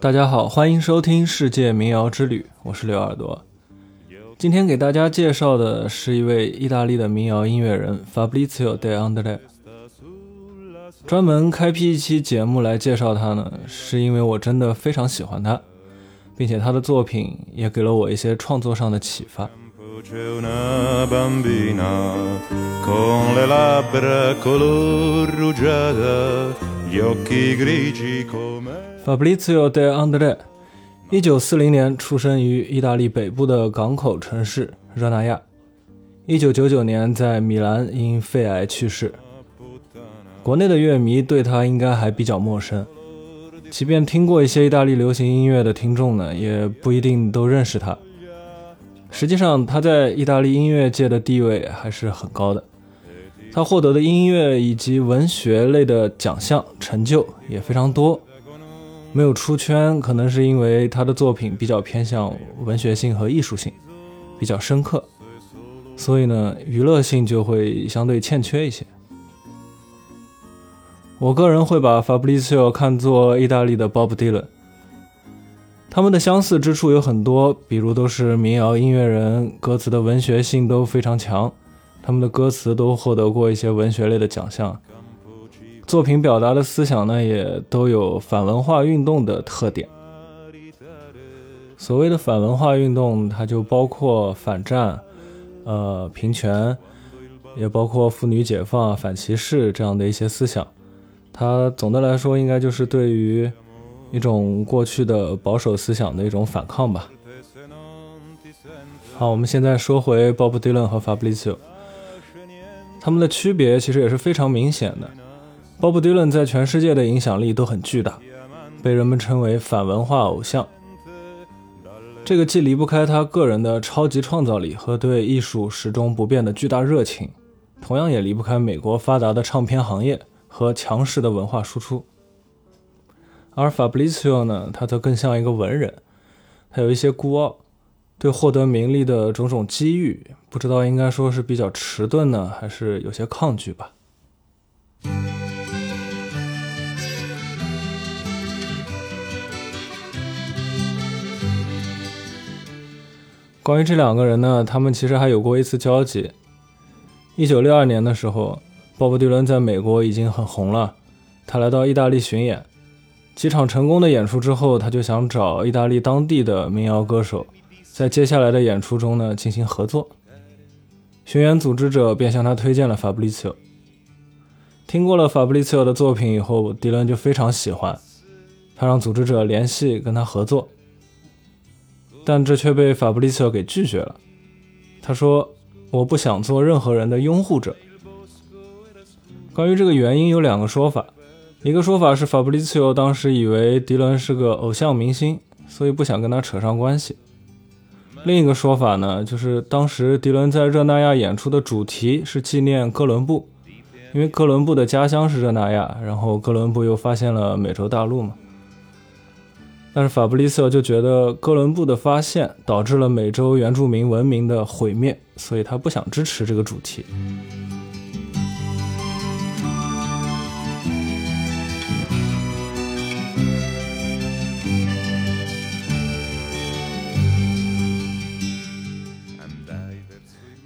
大家好，欢迎收听《世界民谣之旅》，我是刘耳朵。今天给大家介绍的是一位意大利的民谣音乐人 Fabrizio De André。专门开辟一期节目来介绍他呢，是因为我真的非常喜欢他，并且他的作品也给了我一些创作上的启发。Fabrizio De André，一九四零年出生于意大利北部的港口城市热那亚，一九九九年在米兰因肺癌去世。国内的乐迷对他应该还比较陌生，即便听过一些意大利流行音乐的听众呢，也不一定都认识他。实际上，他在意大利音乐界的地位还是很高的，他获得的音乐以及文学类的奖项成就也非常多。没有出圈，可能是因为他的作品比较偏向文学性和艺术性，比较深刻，所以呢，娱乐性就会相对欠缺一些。我个人会把 Fabrizio 看作意大利的 Bob Dylan，他们的相似之处有很多，比如都是民谣音乐人，歌词的文学性都非常强，他们的歌词都获得过一些文学类的奖项。作品表达的思想呢，也都有反文化运动的特点。所谓的反文化运动，它就包括反战、呃平权，也包括妇女解放、反歧视这样的一些思想。它总的来说，应该就是对于一种过去的保守思想的一种反抗吧。好，我们现在说回 Bob Dylan 和 Fabrizio，他们的区别其实也是非常明显的。Bob Dylan 在全世界的影响力都很巨大，被人们称为反文化偶像。这个既离不开他个人的超级创造力和对艺术始终不变的巨大热情，同样也离不开美国发达的唱片行业和强势的文化输出。而 Fabrizio 呢，他则更像一个文人，他有一些孤傲，对获得名利的种种机遇，不知道应该说是比较迟钝呢，还是有些抗拒吧。关于这两个人呢，他们其实还有过一次交集。一九六二年的时候，鲍勃迪伦在美国已经很红了，他来到意大利巡演，几场成功的演出之后，他就想找意大利当地的民谣歌手，在接下来的演出中呢进行合作。巡演组织者便向他推荐了法布里茨。听过了法布里茨的作品以后，迪伦就非常喜欢，他让组织者联系跟他合作。但这却被法布利斯给拒绝了。他说：“我不想做任何人的拥护者。”关于这个原因有两个说法，一个说法是法布利斯当时以为迪伦是个偶像明星，所以不想跟他扯上关系。另一个说法呢，就是当时迪伦在热那亚演出的主题是纪念哥伦布，因为哥伦布的家乡是热那亚，然后哥伦布又发现了美洲大陆嘛。但是法布利瑟就觉得哥伦布的发现导致了美洲原住民文明的毁灭，所以他不想支持这个主题。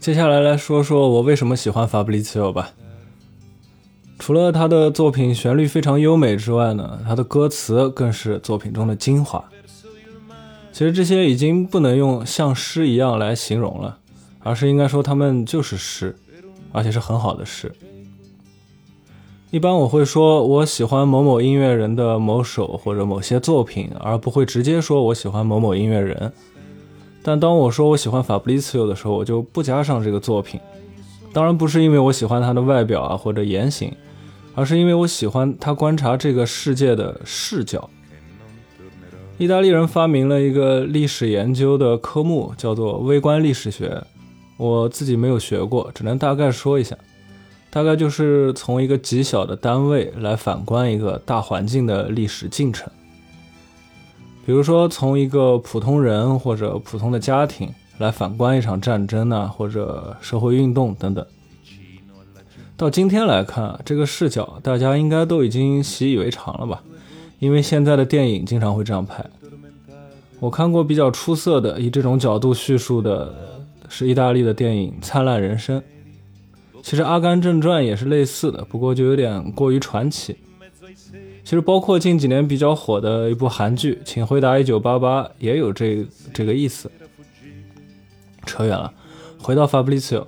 接下来来说说我为什么喜欢法布利瑟吧。除了他的作品旋律非常优美之外呢，他的歌词更是作品中的精华。其实这些已经不能用像诗一样来形容了，而是应该说他们就是诗，而且是很好的诗。一般我会说我喜欢某某音乐人的某首或者某些作品，而不会直接说我喜欢某某音乐人。但当我说我喜欢法布里茨的时候，我就不加上这个作品。当然不是因为我喜欢他的外表啊或者言行。而是因为我喜欢他观察这个世界的视角。意大利人发明了一个历史研究的科目，叫做微观历史学。我自己没有学过，只能大概说一下。大概就是从一个极小的单位来反观一个大环境的历史进程。比如说，从一个普通人或者普通的家庭来反观一场战争呢，或者社会运动等等。到今天来看，这个视角大家应该都已经习以为常了吧？因为现在的电影经常会这样拍。我看过比较出色的以这种角度叙述的是意大利的电影《灿烂人生》。其实《阿甘正传》也是类似的，不过就有点过于传奇。其实包括近几年比较火的一部韩剧《请回答一九八八》也有这这个意思。扯远了，回到 Fabrizio，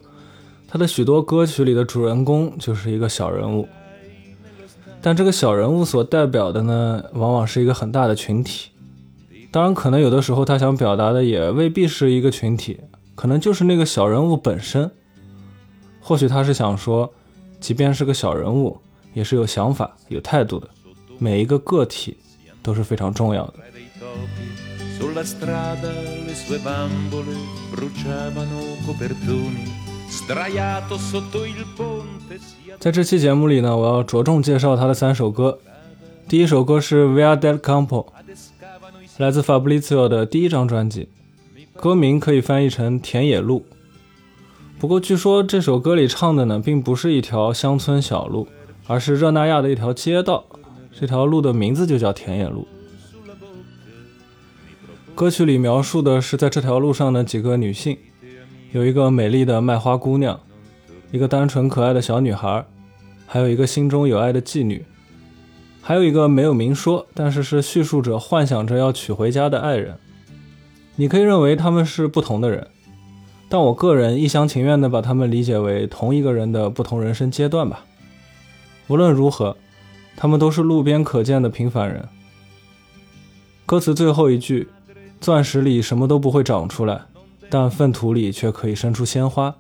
他的许多歌曲里的主人公就是一个小人物，但这个小人物所代表的呢，往往是一个很大的群体。当然，可能有的时候他想表达的也未必是一个群体，可能就是那个小人物本身。或许他是想说，即便是个小人物，也是有想法、有态度的。每一个个体都是非常重要的。在这期节目里呢，我要着重介绍他的三首歌。第一首歌是《Via del Campo》，来自 Fabrizio 的第一张专辑，歌名可以翻译成《田野路》。不过据说这首歌里唱的呢，并不是一条乡村小路，而是热那亚的一条街道。这条路的名字就叫田野路。歌曲里描述的是在这条路上的几个女性，有一个美丽的卖花姑娘，一个单纯可爱的小女孩，还有一个心中有爱的妓女，还有一个没有明说，但是是叙述者幻想着要娶回家的爱人。你可以认为他们是不同的人，但我个人一厢情愿地把他们理解为同一个人的不同人生阶段吧。无论如何。他们都是路边可见的平凡人。歌词最后一句：“钻石里什么都不会长出来，但粪土里却可以生出鲜花。”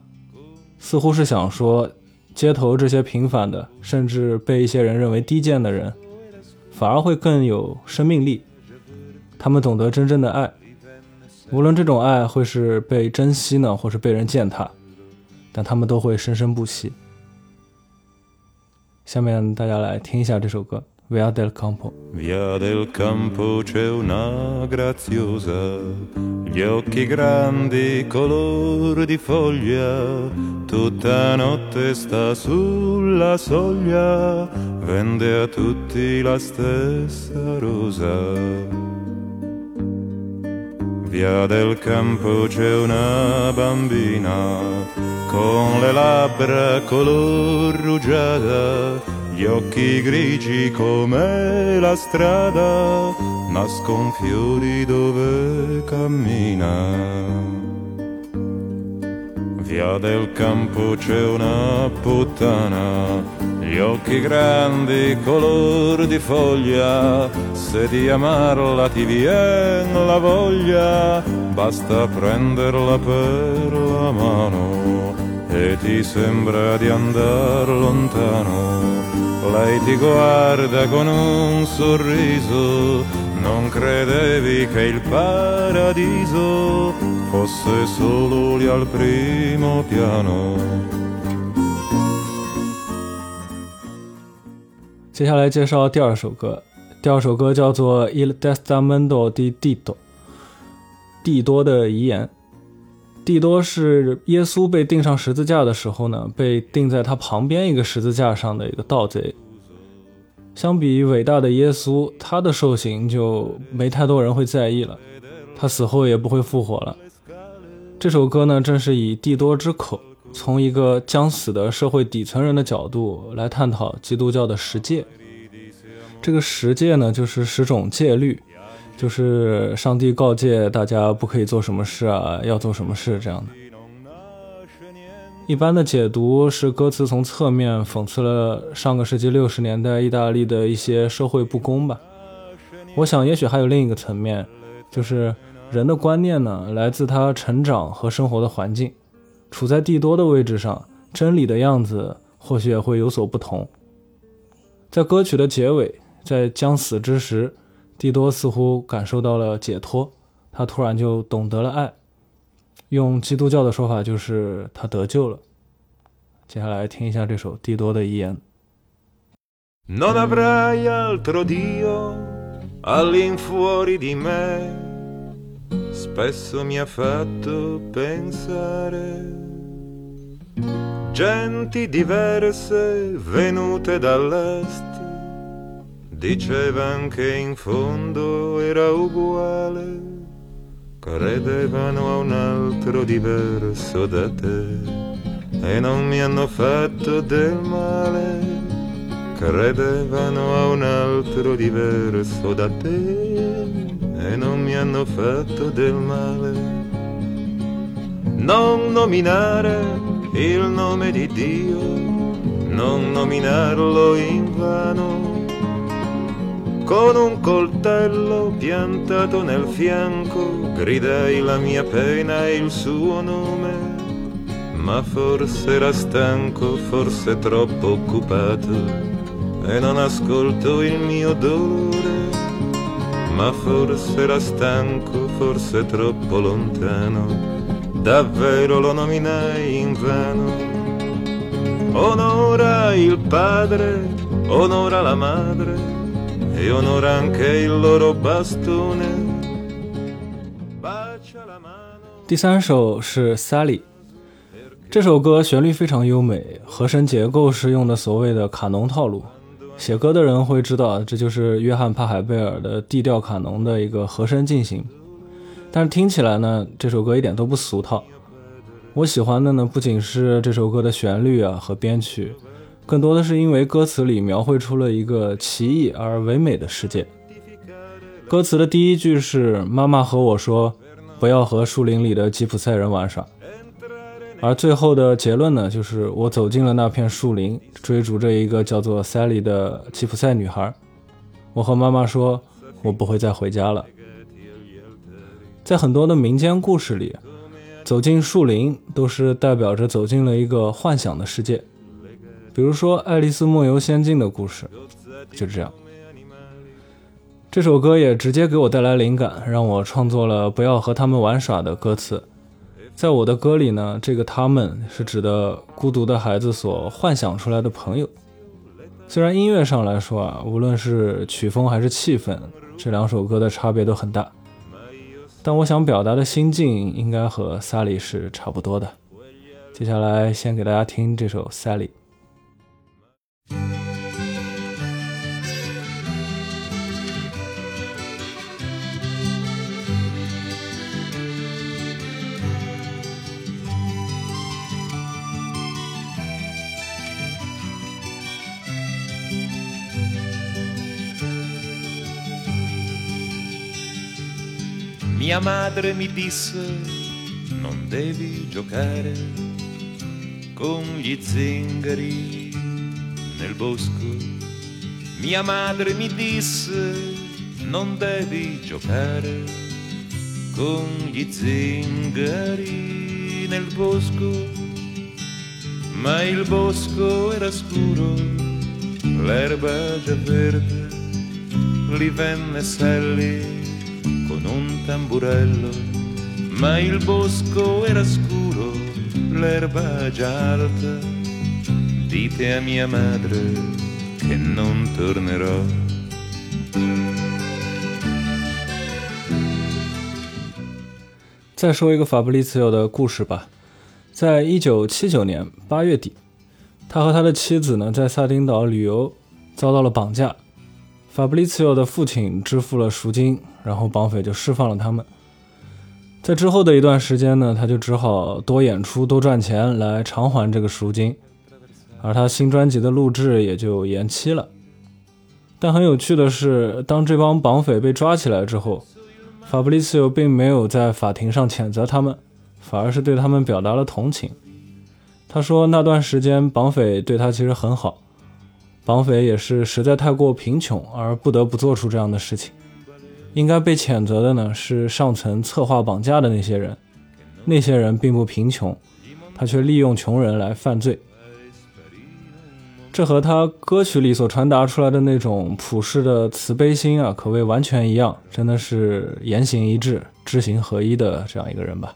似乎是想说，街头这些平凡的，甚至被一些人认为低贱的人，反而会更有生命力。他们懂得真正的爱，无论这种爱会是被珍惜呢，或是被人践踏，但他们都会生生不息。下面大家来听一下这首歌《Via del Campo》。Via del campo c'è una graziosa, gli occhi grandi color di foglia, tutta notte sta sulla soglia, vende a tutti la stessa rosa. Via del campo c'è una bambina con le labbra color rugiada, gli occhi grigi come la strada, nascon fiori dove cammina. Via del campo c'è una puttana, gli occhi grandi color di foglia, se di amarla ti vien la voglia, basta prenderla per la mano e ti sembra di andar lontano. Lei ti guarda con un sorriso, non credevi che il paradiso fosse solo lì al primo piano. 接下来介绍第二首歌，第二首歌叫做《Il Testamento di Tito》，蒂多的遗言。 蒂多是耶稣被钉上十字架的时候呢，被钉在他旁边一个十字架上的一个盗贼。相比伟大的耶稣，他的受刑就没太多人会在意了，他死后也不会复活了。这首歌呢，正是以蒂多之口，从一个将死的社会底层人的角度来探讨基督教的十诫。这个十诫呢，就是十种戒律。就是上帝告诫大家不可以做什么事啊，要做什么事这样的。一般的解读是歌词从侧面讽刺了上个世纪六十年代意大利的一些社会不公吧。我想也许还有另一个层面，就是人的观念呢来自他成长和生活的环境，处在地多的位置上，真理的样子或许也会有所不同。在歌曲的结尾，在将死之时。蒂多似乎感受到了解脱，他突然就懂得了爱。用基督教的说法，就是他得救了。接下来听一下这首蒂多的遗言。Non avrai altro Dio all'infuori di me, spesso mi ha fatto pensare. Genti diverse venute dall'est dicevano che in fondo era uguale, credevano a un altro diverso da te e non mi hanno fatto del male, credevano a un altro diverso da te e non mi hanno fatto del male. Non nominare il nome di Dio, non nominarlo in vano con un coltello piantato nel fianco, gridai la mia pena e il suo nome, ma forse era stanco, forse troppo occupato, e non ascolto il mio dolore, ma forse era stanco, forse troppo lontano, davvero lo nominai in vano. Onora il padre, onora la madre, e onora anche il loro bastone. 第三首是 Sally，这首歌旋律非常优美，和声结构是用的所谓的卡农套路。写歌的人会知道，这就是约翰帕海贝尔的 D 调卡农的一个和声进行。但是听起来呢，这首歌一点都不俗套。我喜欢的呢，不仅是这首歌的旋律啊和编曲。更多的是因为歌词里描绘出了一个奇异而唯美的世界。歌词的第一句是“妈妈和我说，不要和树林里的吉普赛人玩耍”，而最后的结论呢，就是我走进了那片树林，追逐着一个叫做 Sally 的吉普赛女孩。我和妈妈说，我不会再回家了。在很多的民间故事里，走进树林都是代表着走进了一个幻想的世界。比如说《爱丽丝梦游仙境》的故事，就这样。这首歌也直接给我带来灵感，让我创作了“不要和他们玩耍”的歌词。在我的歌里呢，这个“他们”是指的孤独的孩子所幻想出来的朋友。虽然音乐上来说啊，无论是曲风还是气氛，这两首歌的差别都很大，但我想表达的心境应该和 Sally 是差不多的。接下来先给大家听这首《Sally》。Mia madre mi disse non devi giocare con gli zingari nel bosco. Mia madre mi disse non devi giocare con gli zingari nel bosco. Ma il bosco era scuro, l'erba già verde, li venne Sally con un tamburello, ma il bosco era scuro, l'erba già alta. Dite a mia madre che non tornerò. 再说一个法布利茨尤的故事吧。在一九七九年八月底，他和他的妻子呢在萨丁岛旅游，遭到了绑架。法布利茨尤的父亲支付了赎金，然后绑匪就释放了他们。在之后的一段时间呢，他就只好多演出、多赚钱来偿还这个赎金，而他新专辑的录制也就延期了。但很有趣的是，当这帮绑匪被抓起来之后，法布利茨尤并没有在法庭上谴责他们，反而是对他们表达了同情。他说那段时间绑匪对他其实很好。绑匪也是实在太过贫穷而不得不做出这样的事情，应该被谴责的呢是上层策划绑架的那些人，那些人并不贫穷，他却利用穷人来犯罪。这和他歌曲里所传达出来的那种普世的慈悲心啊，可谓完全一样，真的是言行一致、知行合一的这样一个人吧。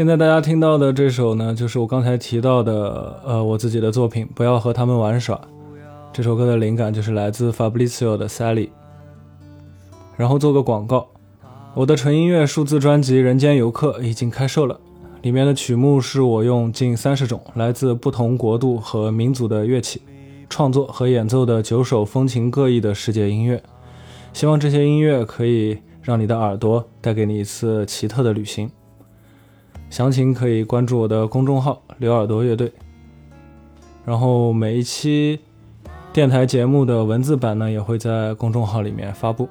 现在大家听到的这首呢，就是我刚才提到的，呃，我自己的作品《不要和他们玩耍》。这首歌的灵感就是来自 Fabrizio 的 Sally。然后做个广告，我的纯音乐数字专辑《人间游客》已经开售了，里面的曲目是我用近三十种来自不同国度和民族的乐器创作和演奏的九首风情各异的世界音乐。希望这些音乐可以让你的耳朵带给你一次奇特的旅行。详情可以关注我的公众号“刘耳朵乐队”。然后每一期电台节目的文字版呢，也会在公众号里面发布。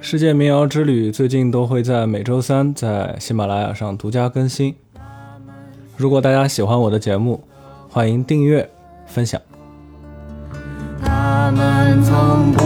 世界民谣之旅最近都会在每周三在喜马拉雅上独家更新。如果大家喜欢我的节目，欢迎订阅、分享。他们从不。